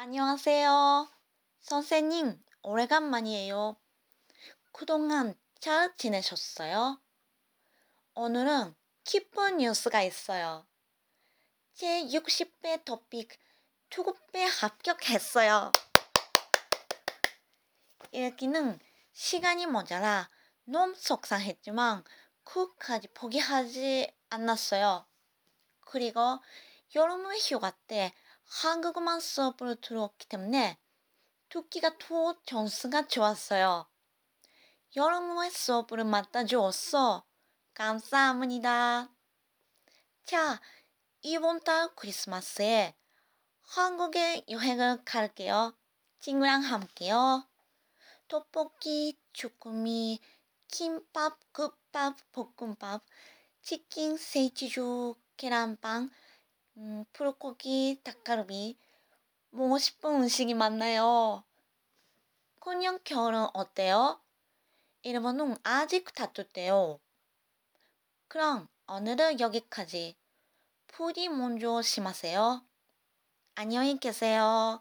안녕하세요. 선생님, 오래간만이에요. 그동안 잘 지내셨어요? 오늘은 기쁜 뉴스가 있어요. 제 60배 토픽 2급배 합격했어요. 읽기는 시간이 모자라 너무 속상했지만 끝까지 포기하지 않았어요. 그리고 여름 휴가 때 한국어만 수업을 들었기 때문에 듣기가 더 점수가 좋았어요. 여름의 수업을 맡아주었어. 감사합니다. 자, 이번 달 크리스마스에 한국에 여행을 갈게요. 친구랑 함께요. 떡볶이, 주꾸미, 김밥, 국밥, 볶음밥, 치킨, 세치주, 계란빵, 음, 불고기, 닭갈비, 먹고 싶은 음식이 많나요? 그냥 겨울은 어때요? 일본은 아직 다투대요. 그럼 오늘은 여기까지. 부디 먼저 심하세요. 안녕히 계세요.